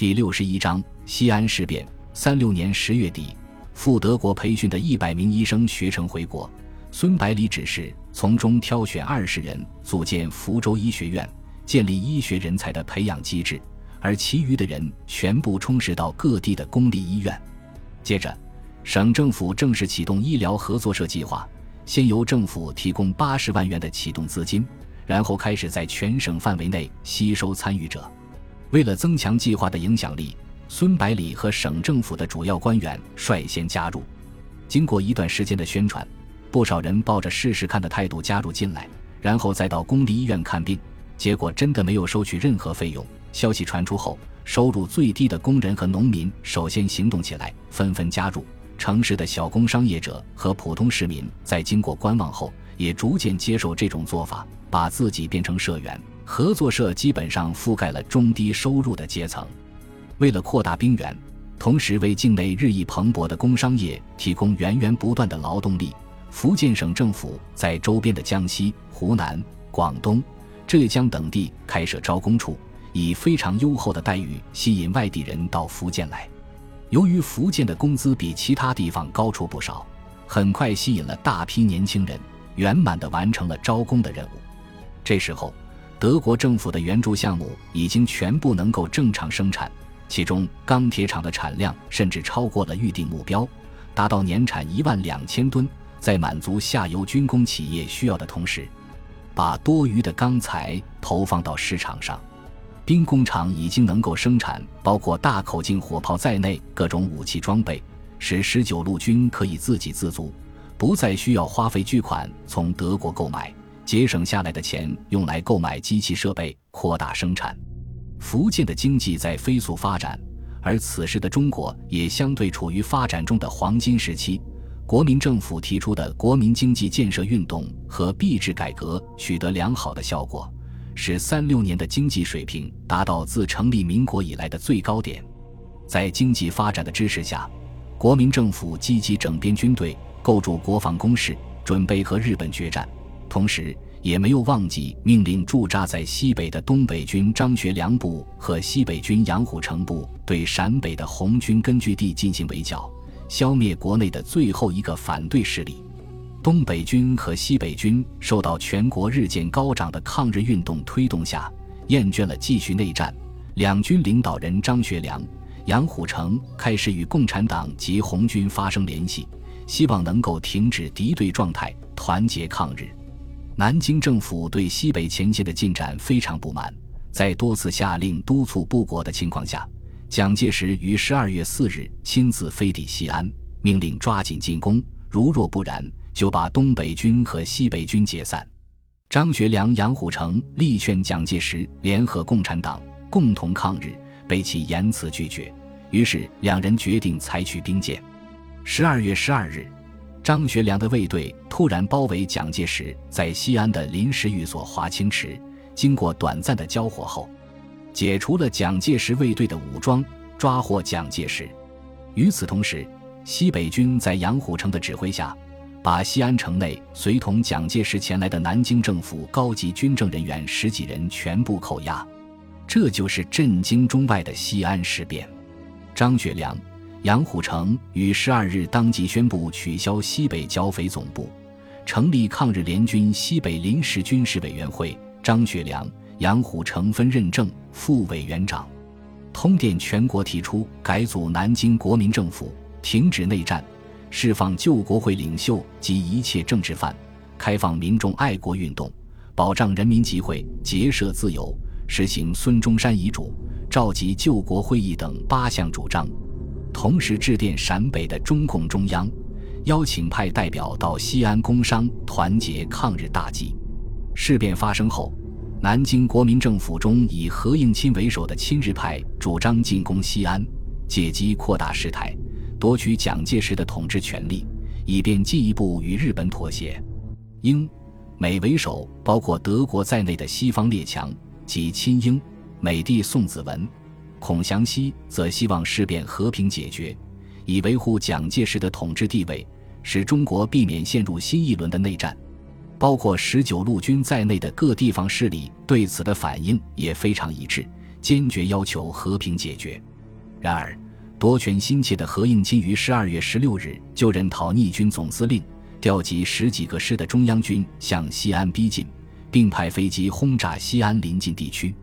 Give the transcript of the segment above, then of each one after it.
第六十一章西安事变。三六年十月底，赴德国培训的一百名医生学成回国，孙百里指示从中挑选二十人组建福州医学院，建立医学人才的培养机制，而其余的人全部充实到各地的公立医院。接着，省政府正式启动医疗合作社计划，先由政府提供八十万元的启动资金。然后开始在全省范围内吸收参与者。为了增强计划的影响力，孙百里和省政府的主要官员率先加入。经过一段时间的宣传，不少人抱着试试看的态度加入进来，然后再到公立医院看病。结果真的没有收取任何费用。消息传出后，收入最低的工人和农民首先行动起来，纷纷加入。城市的小工商业者和普通市民在经过观望后，也逐渐接受这种做法。把自己变成社员，合作社基本上覆盖了中低收入的阶层。为了扩大兵源，同时为境内日益蓬勃的工商业提供源源不断的劳动力，福建省政府在周边的江西、湖南、广东、浙江等地开设招工处，以非常优厚的待遇吸引外地人到福建来。由于福建的工资比其他地方高出不少，很快吸引了大批年轻人，圆满地完成了招工的任务。这时候，德国政府的援助项目已经全部能够正常生产，其中钢铁厂的产量甚至超过了预定目标，达到年产一万两千吨。在满足下游军工企业需要的同时，把多余的钢材投放到市场上。兵工厂已经能够生产包括大口径火炮在内各种武器装备，使十九路军可以自给自足，不再需要花费巨款从德国购买。节省下来的钱用来购买机器设备，扩大生产。福建的经济在飞速发展，而此时的中国也相对处于发展中的黄金时期。国民政府提出的国民经济建设运动和币制改革取得良好的效果，使三六年的经济水平达到自成立民国以来的最高点。在经济发展的支持下，国民政府积极整编军队，构筑国防工事，准备和日本决战。同时，也没有忘记命令驻扎在西北的东北军张学良部和西北军杨虎城部对陕北的红军根据地进行围剿，消灭国内的最后一个反对势力。东北军和西北军受到全国日渐高涨的抗日运动推动下，厌倦了继续内战。两军领导人张学良、杨虎城开始与共产党及红军发生联系，希望能够停止敌对状态，团结抗日。南京政府对西北前线的进展非常不满，在多次下令督促不果的情况下，蒋介石于十二月四日亲自飞抵西安，命令抓紧进攻，如若不然，就把东北军和西北军解散。张学良、杨虎城力劝蒋介石联合共产党共同抗日，被其严词拒绝，于是两人决定采取兵谏。十二月十二日。张学良的卫队突然包围蒋介石在西安的临时寓所华清池，经过短暂的交火后，解除了蒋介石卫队的武装，抓获蒋介石。与此同时，西北军在杨虎城的指挥下，把西安城内随同蒋介石前来的南京政府高级军政人员十几人全部扣押。这就是震惊中外的西安事变。张学良。杨虎城于十二日当即宣布取消西北剿匪总部，成立抗日联军西北临时军事委员会。张学良、杨虎城分任正副委员长，通电全国提出改组南京国民政府，停止内战，释放旧国会领袖及一切政治犯，开放民众爱国运动，保障人民集会结社自由，实行孙中山遗嘱，召集救国会议等八项主张。同时致电陕北的中共中央，邀请派代表到西安工商团结抗日大计。事变发生后，南京国民政府中以何应钦为首的亲日派主张进攻西安，借机扩大事态，夺取蒋介石的统治权力，以便进一步与日本妥协。英、美为首，包括德国在内的西方列强及亲英、美帝宋子文。孔祥熙则希望事变和平解决，以维护蒋介石的统治地位，使中国避免陷入新一轮的内战。包括十九路军在内的各地方势力对此的反应也非常一致，坚决要求和平解决。然而，夺权心切的何应钦于十二月十六日就任讨逆军总司令，调集十几个师的中央军向西安逼近，并派飞机轰炸西安临近地区。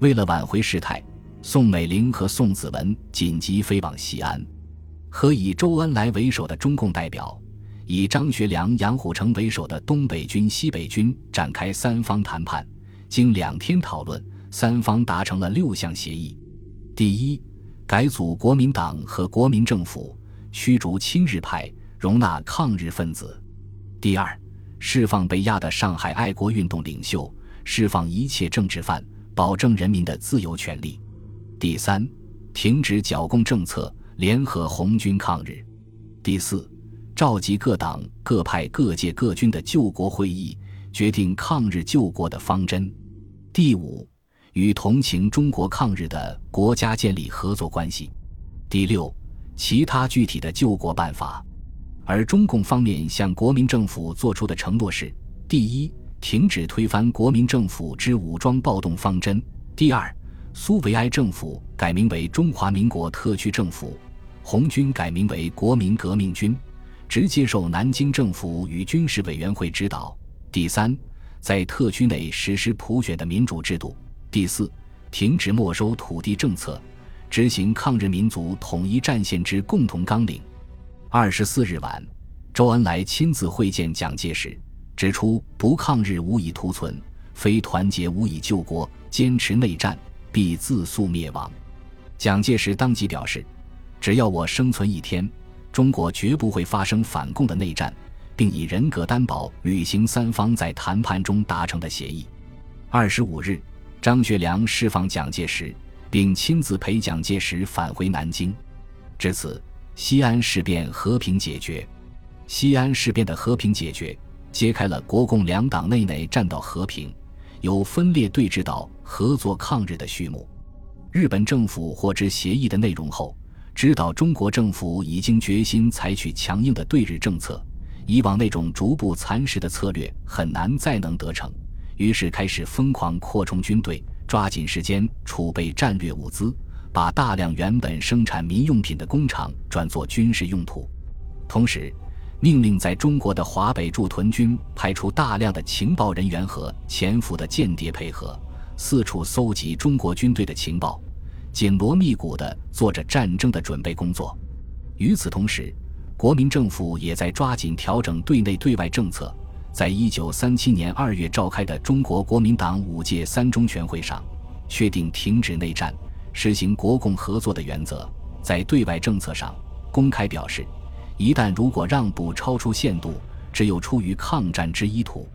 为了挽回事态，宋美龄和宋子文紧急飞往西安，和以周恩来为首的中共代表。以张学良、杨虎城为首的东北军、西北军展开三方谈判，经两天讨论，三方达成了六项协议：第一，改组国民党和国民政府，驱逐亲日派，容纳抗日分子；第二，释放被压的上海爱国运动领袖，释放一切政治犯，保证人民的自由权利；第三，停止剿共政策，联合红军抗日；第四。召集各党各派各界各军的救国会议，决定抗日救国的方针。第五，与同情中国抗日的国家建立合作关系。第六，其他具体的救国办法。而中共方面向国民政府作出的承诺是：第一，停止推翻国民政府之武装暴动方针；第二，苏维埃政府改名为中华民国特区政府，红军改名为国民革命军。直接受南京政府与军事委员会指导。第三，在特区内实施普选的民主制度。第四，停止没收土地政策，执行抗日民族统一战线之共同纲领。二十四日晚，周恩来亲自会见蒋介石，指出不抗日无以图存，非团结无以救国，坚持内战必自速灭亡。蒋介石当即表示，只要我生存一天。中国绝不会发生反共的内战，并以人格担保履行三方在谈判中达成的协议。二十五日，张学良释放蒋介石，并亲自陪蒋介石返回南京。至此，西安事变和平解决。西安事变的和平解决，揭开了国共两党内内战到和平，由分裂对峙到合作抗日的序幕。日本政府获知协议的内容后。知道中国政府已经决心采取强硬的对日政策，以往那种逐步蚕食的策略很难再能得逞，于是开始疯狂扩充军队，抓紧时间储备战略物资，把大量原本生产民用品的工厂转作军事用途，同时命令在中国的华北驻屯军派出大量的情报人员和潜伏的间谍配合，四处搜集中国军队的情报。紧锣密鼓地做着战争的准备工作。与此同时，国民政府也在抓紧调整对内对外政策。在一九三七年二月召开的中国国民党五届三中全会上，确定停止内战、实行国共合作的原则。在对外政策上，公开表示，一旦如果让步超出限度，只有出于抗战之意图。